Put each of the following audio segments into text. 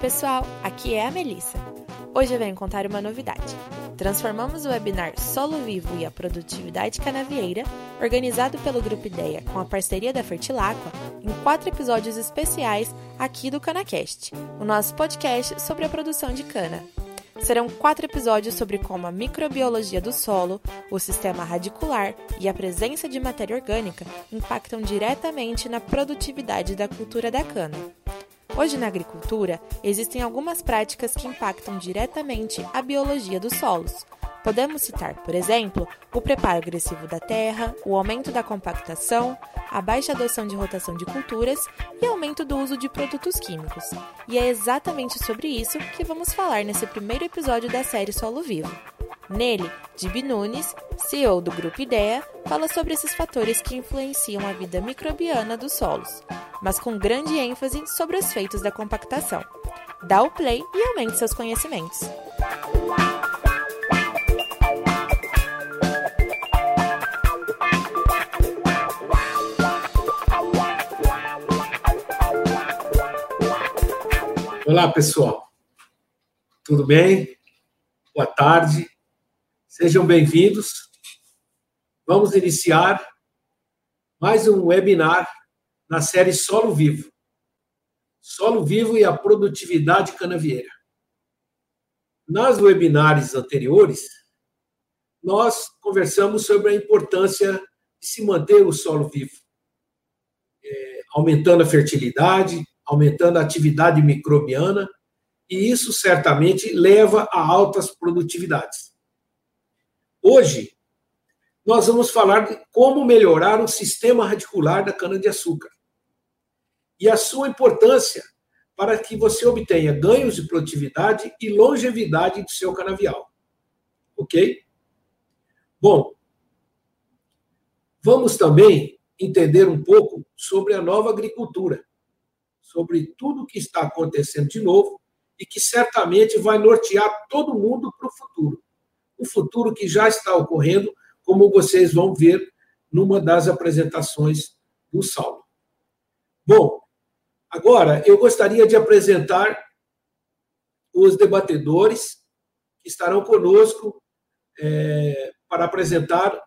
pessoal, aqui é a Melissa. Hoje eu venho contar uma novidade. Transformamos o webinar Solo Vivo e a Produtividade Canavieira, organizado pelo Grupo Ideia com a parceria da Fertilacqua, em quatro episódios especiais aqui do CanaCast, o nosso podcast sobre a produção de cana. Serão quatro episódios sobre como a microbiologia do solo, o sistema radicular e a presença de matéria orgânica impactam diretamente na produtividade da cultura da cana. Hoje na agricultura, existem algumas práticas que impactam diretamente a biologia dos solos. Podemos citar, por exemplo, o preparo agressivo da terra, o aumento da compactação, a baixa adoção de rotação de culturas e aumento do uso de produtos químicos. E é exatamente sobre isso que vamos falar nesse primeiro episódio da série Solo Vivo. Nele, Dib Nunes, CEO do Grupo Ideia, fala sobre esses fatores que influenciam a vida microbiana dos solos, mas com grande ênfase sobre os feitos da compactação. Dá o play e aumente seus conhecimentos. Olá, pessoal. Tudo bem? Boa tarde. Sejam bem-vindos. Vamos iniciar mais um webinar na série Solo Vivo. Solo Vivo e a produtividade canavieira. Nas webinars anteriores, nós conversamos sobre a importância de se manter o solo vivo, é, aumentando a fertilidade, aumentando a atividade microbiana, e isso certamente leva a altas produtividades. Hoje, nós vamos falar de como melhorar o sistema radicular da cana-de-açúcar e a sua importância para que você obtenha ganhos de produtividade e longevidade do seu canavial. Ok? Bom, vamos também entender um pouco sobre a nova agricultura, sobre tudo o que está acontecendo de novo e que certamente vai nortear todo mundo para o futuro o futuro que já está ocorrendo, como vocês vão ver numa das apresentações do Saulo. Bom, agora eu gostaria de apresentar os debatedores que estarão conosco é, para apresentar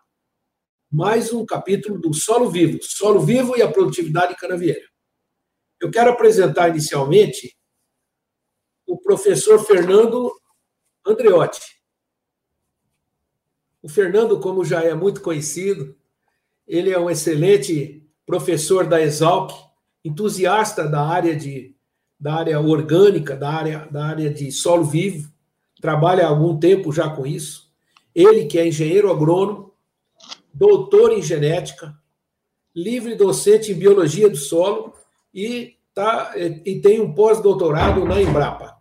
mais um capítulo do Solo Vivo, Solo Vivo e a Produtividade Canavieira. Eu quero apresentar inicialmente o professor Fernando Andreotti. O Fernando, como já é muito conhecido, ele é um excelente professor da Exalc, entusiasta da área de da área orgânica, da área da área de solo vivo, trabalha há algum tempo já com isso. Ele que é engenheiro agrônomo, doutor em genética, livre docente em biologia do solo e tá e tem um pós-doutorado na Embrapa.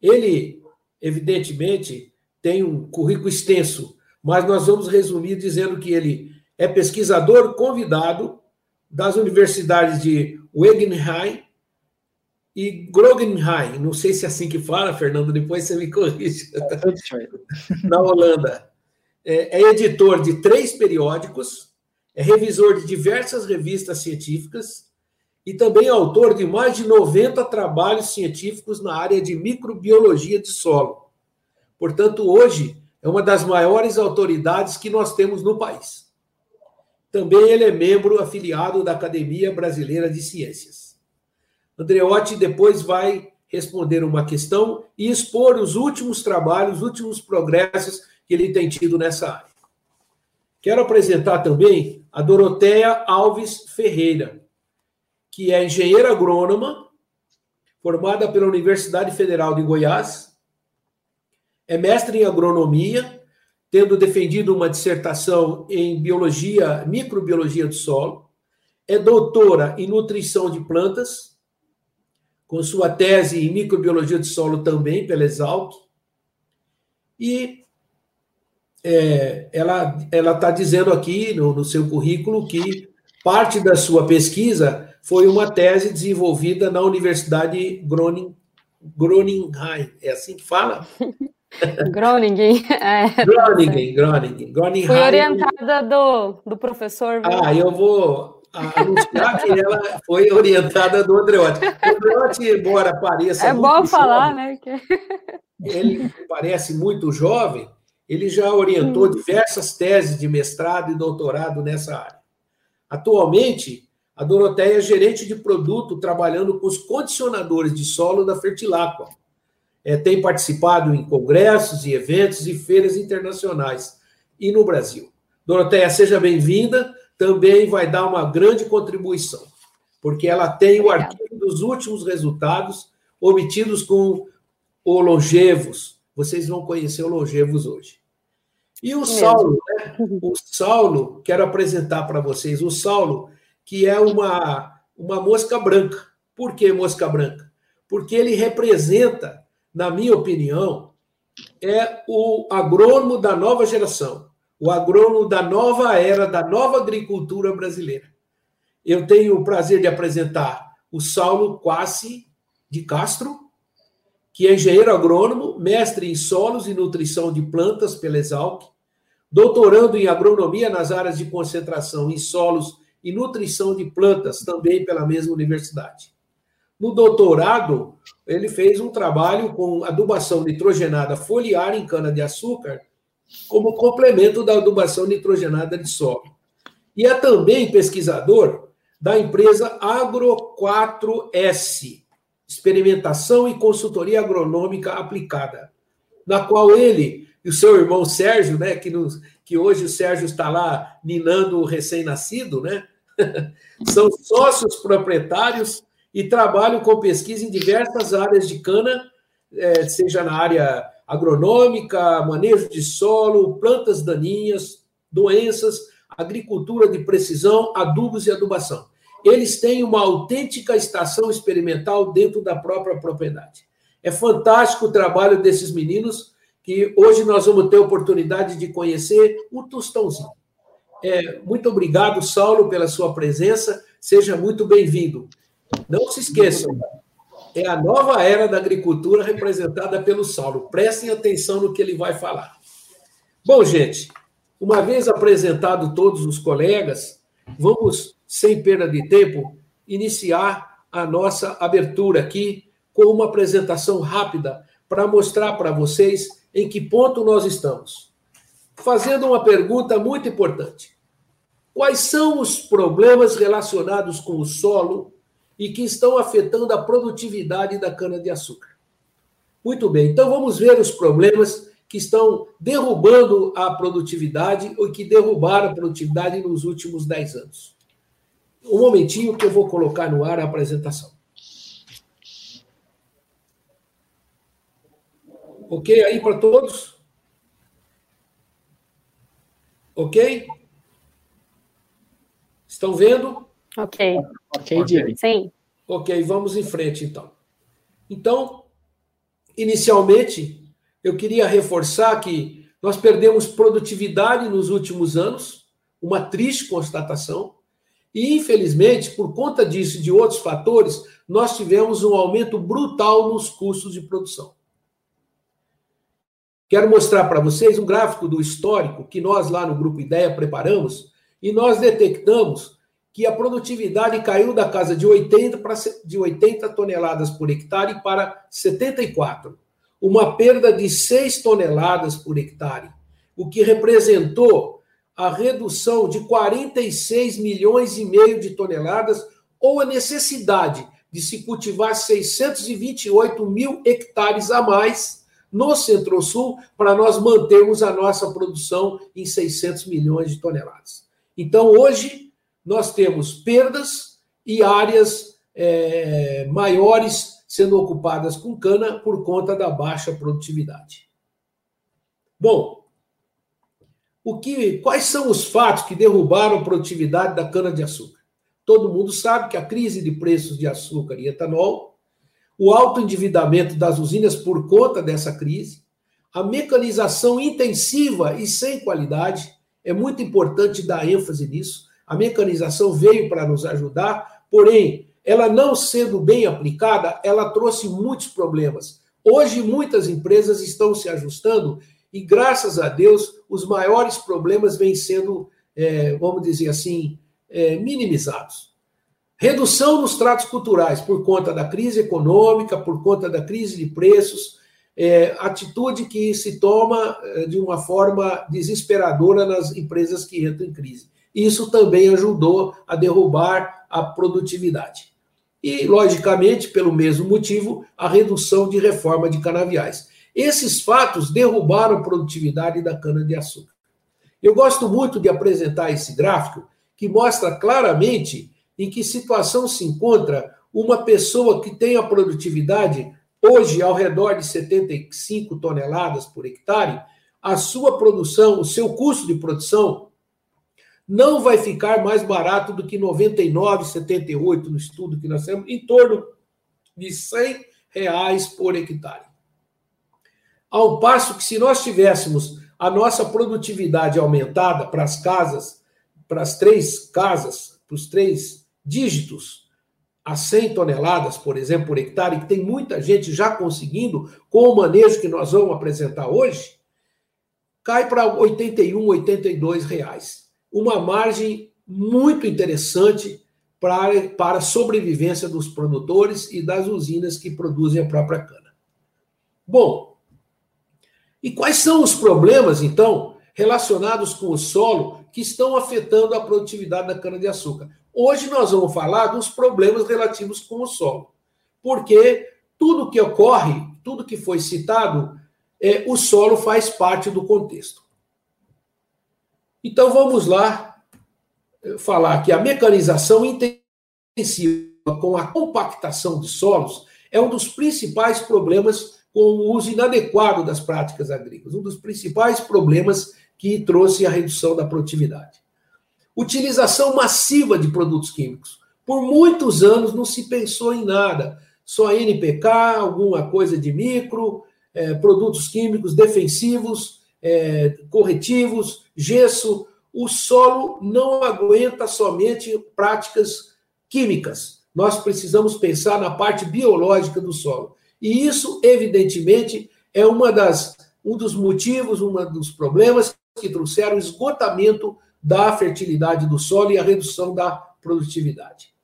Ele, evidentemente, tem um currículo extenso, mas nós vamos resumir dizendo que ele é pesquisador convidado das universidades de Wegenheim e Groningen. Não sei se é assim que fala, Fernando, depois você me corrige. Tá Na Holanda. É, é editor de três periódicos, é revisor de diversas revistas científicas e também autor de mais de 90 trabalhos científicos na área de microbiologia de solo. Portanto, hoje é uma das maiores autoridades que nós temos no país. Também ele é membro afiliado da Academia Brasileira de Ciências. Andreotti depois vai responder uma questão e expor os últimos trabalhos, os últimos progressos que ele tem tido nessa área. Quero apresentar também a Doroteia Alves Ferreira, que é engenheira agrônoma, formada pela Universidade Federal de Goiás, é mestre em agronomia, tendo defendido uma dissertação em biologia, microbiologia do solo. É doutora em nutrição de plantas, com sua tese em microbiologia do solo também pela Exalc. E é, ela está dizendo aqui no, no seu currículo que parte da sua pesquisa foi uma tese desenvolvida na Universidade Groningen. Groningen, é assim que fala? Groningen. É, Groningen, Groningen. Groningen. Foi orientada do, do professor. Ah, eu vou anunciar que ela foi orientada do Andreotti. O Andreotti, embora pareça. É bom falar, jovem, né? Ele parece muito jovem, ele já orientou hum. diversas teses de mestrado e doutorado nessa área. Atualmente, a Doroteia é gerente de produto trabalhando com os condicionadores de solo da Fertilacqua. É, tem participado em congressos e eventos e feiras internacionais e no Brasil. Doroteia, seja bem-vinda. Também vai dar uma grande contribuição, porque ela tem o arquivo dos últimos resultados obtidos com o Longevos. Vocês vão conhecer o Longevos hoje. E o Saulo, né? O Saulo, quero apresentar para vocês o Saulo que é uma, uma mosca branca. Por que mosca branca? Porque ele representa, na minha opinião, é o agrônomo da nova geração, o agrônomo da nova era, da nova agricultura brasileira. Eu tenho o prazer de apresentar o Saulo Quassi de Castro, que é engenheiro agrônomo, mestre em solos e nutrição de plantas pela Exalc, doutorando em agronomia nas áreas de concentração em solos e nutrição de plantas, também pela mesma universidade. No doutorado, ele fez um trabalho com adubação nitrogenada foliar em cana-de-açúcar, como complemento da adubação nitrogenada de solo. E é também pesquisador da empresa Agro 4S, Experimentação e Consultoria Agronômica Aplicada, na qual ele e o seu irmão Sérgio, né, que, nos, que hoje o Sérgio está lá ninando o recém-nascido, né, São sócios proprietários e trabalham com pesquisa em diversas áreas de cana, é, seja na área agronômica, manejo de solo, plantas daninhas, doenças, agricultura de precisão, adubos e adubação. Eles têm uma autêntica estação experimental dentro da própria propriedade. É fantástico o trabalho desses meninos, que hoje nós vamos ter a oportunidade de conhecer o Tostãozinho. É, muito obrigado, Saulo, pela sua presença. Seja muito bem-vindo. Não se esqueçam, é a nova era da agricultura representada pelo Saulo. Prestem atenção no que ele vai falar. Bom, gente, uma vez apresentado todos os colegas, vamos, sem perda de tempo, iniciar a nossa abertura aqui com uma apresentação rápida para mostrar para vocês em que ponto nós estamos. Fazendo uma pergunta muito importante. Quais são os problemas relacionados com o solo e que estão afetando a produtividade da cana-de-açúcar? Muito bem, então vamos ver os problemas que estão derrubando a produtividade ou que derrubaram a produtividade nos últimos 10 anos. Um momentinho que eu vou colocar no ar a apresentação. Ok aí para todos? Ok? Estão vendo? Ok. Ok, Diego. Sim. Ok, vamos em frente então. Então, inicialmente, eu queria reforçar que nós perdemos produtividade nos últimos anos, uma triste constatação, e infelizmente, por conta disso e de outros fatores, nós tivemos um aumento brutal nos custos de produção. Quero mostrar para vocês um gráfico do histórico que nós lá no Grupo Ideia preparamos e nós detectamos que a produtividade caiu da casa de 80, para, de 80 toneladas por hectare para 74, uma perda de 6 toneladas por hectare, o que representou a redução de 46 milhões e meio de toneladas ou a necessidade de se cultivar 628 mil hectares a mais no Centro-Sul para nós mantermos a nossa produção em 600 milhões de toneladas. Então, hoje, nós temos perdas e áreas é, maiores sendo ocupadas com cana por conta da baixa produtividade. Bom, o que, quais são os fatos que derrubaram a produtividade da cana-de-açúcar? Todo mundo sabe que a crise de preços de açúcar e etanol, o alto endividamento das usinas por conta dessa crise, a mecanização intensiva e sem qualidade, é muito importante dar ênfase nisso. A mecanização veio para nos ajudar, porém, ela não sendo bem aplicada, ela trouxe muitos problemas. Hoje, muitas empresas estão se ajustando e, graças a Deus, os maiores problemas vêm sendo, é, vamos dizer assim, é, minimizados. Redução nos tratos culturais por conta da crise econômica, por conta da crise de preços, é, atitude que se toma é, de uma forma desesperadora nas empresas que entram em crise. Isso também ajudou a derrubar a produtividade. E, logicamente, pelo mesmo motivo, a redução de reforma de canaviais. Esses fatos derrubaram a produtividade da cana-de-açúcar. Eu gosto muito de apresentar esse gráfico, que mostra claramente em que situação se encontra uma pessoa que tem a produtividade hoje ao redor de 75 toneladas por hectare, a sua produção, o seu custo de produção não vai ficar mais barato do que 99,78 no estudo que nós temos, em torno de 100 reais por hectare. Ao passo que se nós tivéssemos a nossa produtividade aumentada para as casas, para as três casas, para os três dígitos, a 100 toneladas, por exemplo, por hectare, que tem muita gente já conseguindo, com o manejo que nós vamos apresentar hoje, cai para 81, 82 reais. Uma margem muito interessante para, para a sobrevivência dos produtores e das usinas que produzem a própria cana. Bom, e quais são os problemas, então, relacionados com o solo que estão afetando a produtividade da cana-de-açúcar? Hoje nós vamos falar dos problemas relativos com o solo, porque tudo que ocorre, tudo que foi citado, é, o solo faz parte do contexto. Então vamos lá eh, falar que a mecanização intensiva com a compactação de solos é um dos principais problemas com o uso inadequado das práticas agrícolas, um dos principais problemas que trouxe a redução da produtividade. Utilização massiva de produtos químicos. Por muitos anos não se pensou em nada, só NPK, alguma coisa de micro, é, produtos químicos defensivos, é, corretivos, gesso. O solo não aguenta somente práticas químicas. Nós precisamos pensar na parte biológica do solo. E isso, evidentemente, é uma das, um dos motivos, um dos problemas que trouxeram o esgotamento da fertilidade do solo e a redução da produtividade.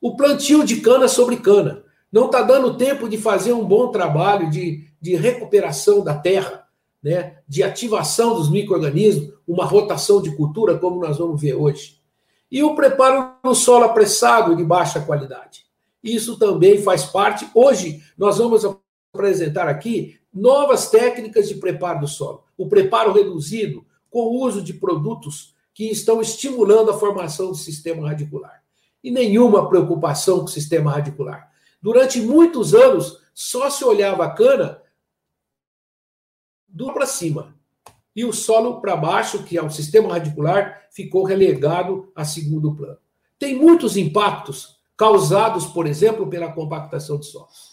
O plantio de cana sobre cana. Não está dando tempo de fazer um bom trabalho de, de recuperação da terra, né? de ativação dos micro-organismos, uma rotação de cultura, como nós vamos ver hoje. E o preparo do solo apressado de baixa qualidade. Isso também faz parte. Hoje, nós vamos apresentar aqui novas técnicas de preparo do solo. O preparo reduzido, com o uso de produtos que estão estimulando a formação do sistema radicular. E nenhuma preocupação com o sistema radicular. Durante muitos anos, só se olhava a cana do para cima. E o solo para baixo, que é o sistema radicular, ficou relegado a segundo plano. Tem muitos impactos causados, por exemplo, pela compactação de solos.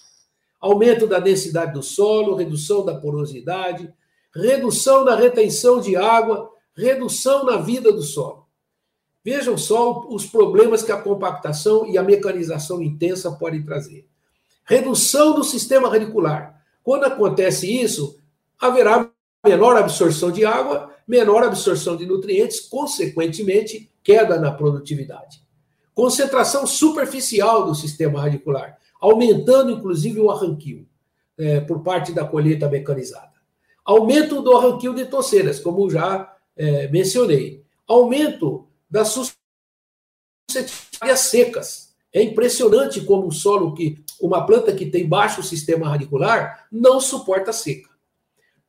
Aumento da densidade do solo, redução da porosidade, redução da retenção de água, redução na vida do solo. Vejam só os problemas que a compactação e a mecanização intensa podem trazer. Redução do sistema radicular. Quando acontece isso, haverá menor absorção de água, menor absorção de nutrientes, consequentemente, queda na produtividade. Concentração superficial do sistema radicular, aumentando inclusive o arranquio é, por parte da colheita mecanizada. Aumento do arranquio de toceiras, como já é, mencionei. Aumento das suscetibilidades secas. É impressionante como um solo que uma planta que tem baixo sistema radicular não suporta seca.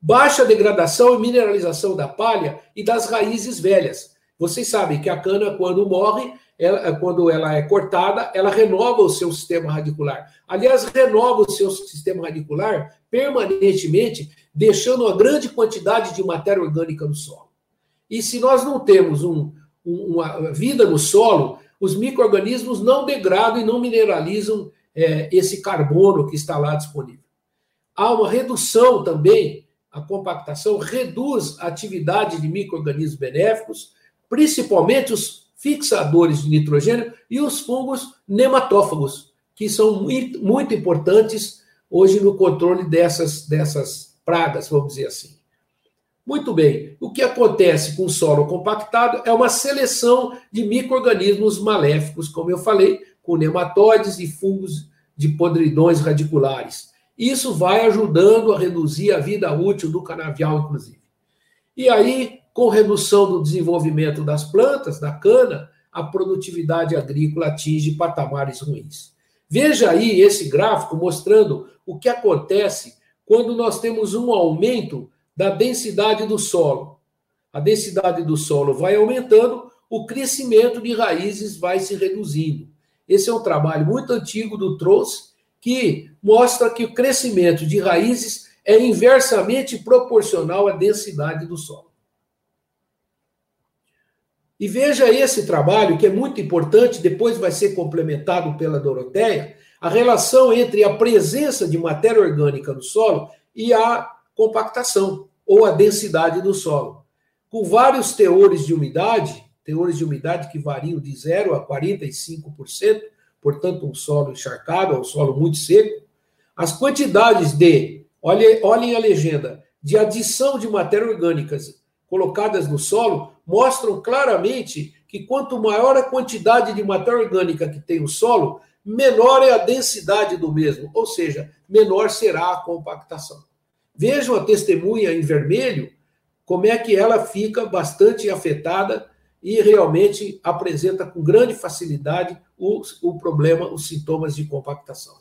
Baixa degradação e mineralização da palha e das raízes velhas. Vocês sabem que a cana, quando morre, ela, quando ela é cortada, ela renova o seu sistema radicular. Aliás, renova o seu sistema radicular permanentemente, deixando uma grande quantidade de matéria orgânica no solo. E se nós não temos um, uma vida no solo, os micro-organismos não degradam e não mineralizam é, esse carbono que está lá disponível. Há uma redução também, a compactação reduz a atividade de micro-organismos benéficos, principalmente os fixadores de nitrogênio, e os fungos nematófagos, que são muito, muito importantes hoje no controle dessas, dessas pragas, vamos dizer assim. Muito bem. O que acontece com o solo compactado é uma seleção de micro-organismos maléficos, como eu falei, com nematóides e fungos de podridões radiculares. Isso vai ajudando a reduzir a vida útil do canavial, inclusive. E aí, com redução do desenvolvimento das plantas, da cana, a produtividade agrícola atinge patamares ruins. Veja aí esse gráfico mostrando o que acontece quando nós temos um aumento da densidade do solo. A densidade do solo vai aumentando, o crescimento de raízes vai se reduzindo. Esse é um trabalho muito antigo do Trouxe, que mostra que o crescimento de raízes é inversamente proporcional à densidade do solo. E veja esse trabalho, que é muito importante, depois vai ser complementado pela Doroteia, a relação entre a presença de matéria orgânica no solo e a compactação, ou a densidade do solo. Com vários teores de umidade, teores de umidade que variam de 0 a 45%, portanto, um solo encharcado, um solo muito seco, as quantidades de, olhem, olhem a legenda, de adição de matéria orgânicas colocadas no solo mostram claramente que quanto maior a quantidade de matéria orgânica que tem o solo, menor é a densidade do mesmo, ou seja, menor será a compactação. Vejam a testemunha em vermelho, como é que ela fica bastante afetada e realmente apresenta com grande facilidade o, o problema, os sintomas de compactação.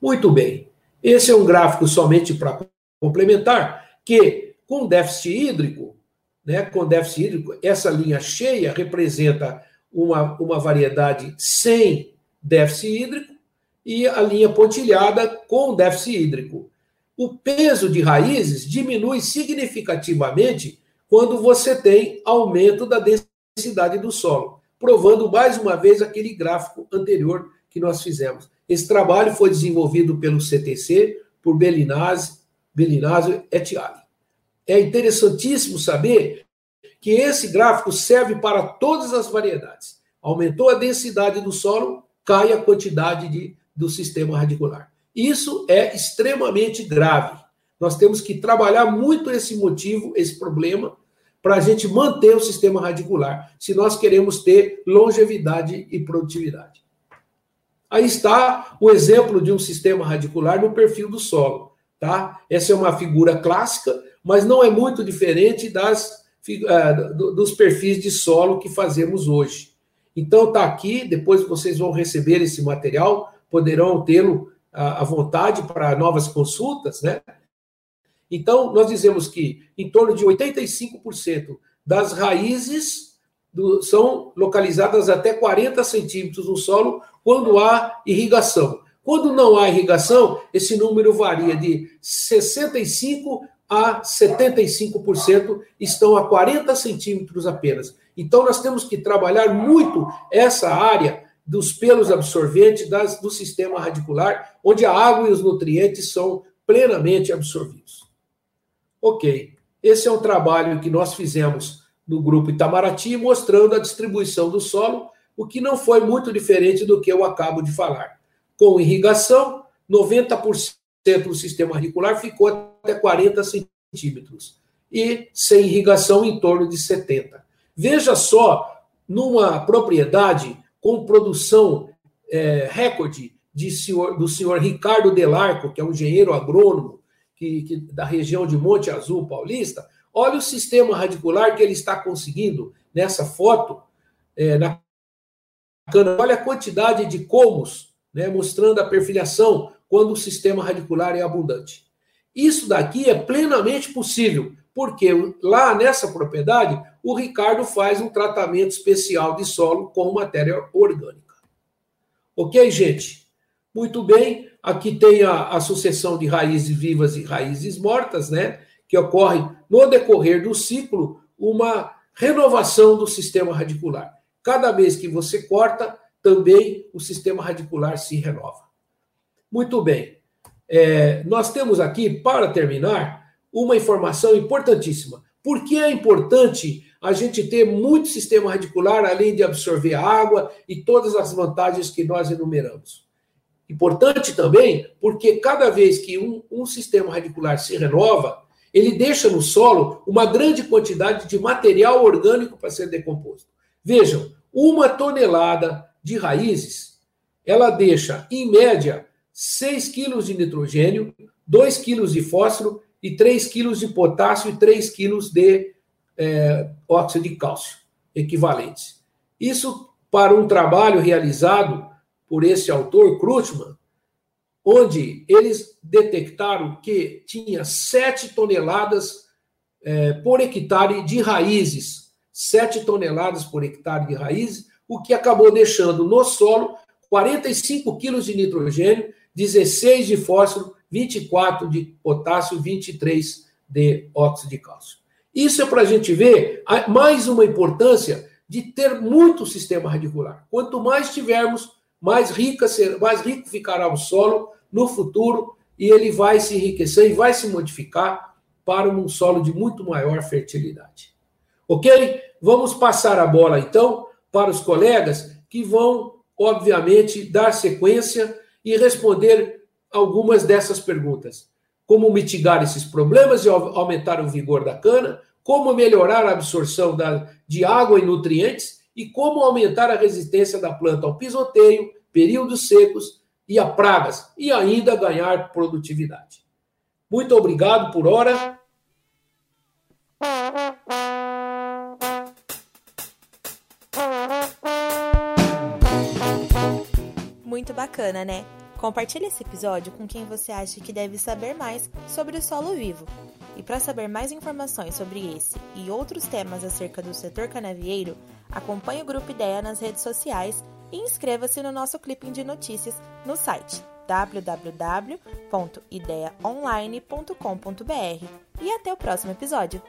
Muito bem. Esse é um gráfico somente para complementar que com déficit hídrico, né, com déficit hídrico, essa linha cheia representa uma, uma variedade sem déficit hídrico e a linha pontilhada com déficit hídrico. O peso de raízes diminui significativamente quando você tem aumento da densidade do solo, provando mais uma vez aquele gráfico anterior que nós fizemos. Esse trabalho foi desenvolvido pelo CTC, por Belinazzi, Belinazzi et al é interessantíssimo saber que esse gráfico serve para todas as variedades. Aumentou a densidade do solo, cai a quantidade de, do sistema radicular. Isso é extremamente grave. Nós temos que trabalhar muito esse motivo, esse problema, para a gente manter o sistema radicular, se nós queremos ter longevidade e produtividade. Aí está o exemplo de um sistema radicular no perfil do solo. Tá? Essa é uma figura clássica mas não é muito diferente das, uh, dos perfis de solo que fazemos hoje. Então está aqui, depois vocês vão receber esse material, poderão tê-lo à vontade para novas consultas, né? Então, nós dizemos que em torno de 85% das raízes do, são localizadas até 40 centímetros no solo quando há irrigação. Quando não há irrigação, esse número varia de 65 a 75% estão a 40 centímetros apenas. Então, nós temos que trabalhar muito essa área dos pelos absorventes das, do sistema radicular, onde a água e os nutrientes são plenamente absorvidos. Ok, esse é um trabalho que nós fizemos no grupo Itamaraty, mostrando a distribuição do solo, o que não foi muito diferente do que eu acabo de falar. Com irrigação, 90% do sistema radicular ficou até 40 centímetros. E sem irrigação, em torno de 70. Veja só, numa propriedade com produção é, recorde de senhor, do senhor Ricardo Delarco, que é um engenheiro agrônomo que, que, da região de Monte Azul Paulista, olha o sistema radicular que ele está conseguindo nessa foto, é, na cana. Olha a quantidade de comos, né, mostrando a perfilhação quando o sistema radicular é abundante. Isso daqui é plenamente possível, porque lá nessa propriedade o Ricardo faz um tratamento especial de solo com matéria orgânica. Ok, gente? Muito bem. Aqui tem a, a sucessão de raízes vivas e raízes mortas, né? Que ocorre no decorrer do ciclo uma renovação do sistema radicular. Cada vez que você corta, também o sistema radicular se renova. Muito bem. É, nós temos aqui, para terminar, uma informação importantíssima. Por que é importante a gente ter muito sistema radicular, além de absorver água e todas as vantagens que nós enumeramos? Importante também porque cada vez que um, um sistema radicular se renova, ele deixa no solo uma grande quantidade de material orgânico para ser decomposto. Vejam, uma tonelada de raízes, ela deixa, em média, 6 quilos de nitrogênio, 2 quilos de fósforo e 3 quilos de potássio e 3 quilos de é, óxido de cálcio equivalentes. Isso para um trabalho realizado por esse autor, Krutman, onde eles detectaram que tinha 7 toneladas é, por hectare de raízes, 7 toneladas por hectare de raízes, o que acabou deixando no solo 45 quilos de nitrogênio, 16 de fósforo, 24 de potássio, 23 de óxido de cálcio. Isso é para a gente ver mais uma importância de ter muito sistema radicular. Quanto mais tivermos, mais, rica, mais rico ficará o solo no futuro e ele vai se enriquecer e vai se modificar para um solo de muito maior fertilidade. Ok? Vamos passar a bola então para os colegas que vão, obviamente, dar sequência e responder algumas dessas perguntas. Como mitigar esses problemas e aumentar o vigor da cana? Como melhorar a absorção da, de água e nutrientes? E como aumentar a resistência da planta ao pisoteio, períodos secos e a pragas? E ainda ganhar produtividade. Muito obrigado por hora. Muito bacana, né? Compartilhe esse episódio com quem você acha que deve saber mais sobre o solo vivo. E para saber mais informações sobre esse e outros temas acerca do setor canavieiro, acompanhe o Grupo Ideia nas redes sociais e inscreva-se no nosso clipping de notícias no site www.ideiaonline.com.br. E até o próximo episódio!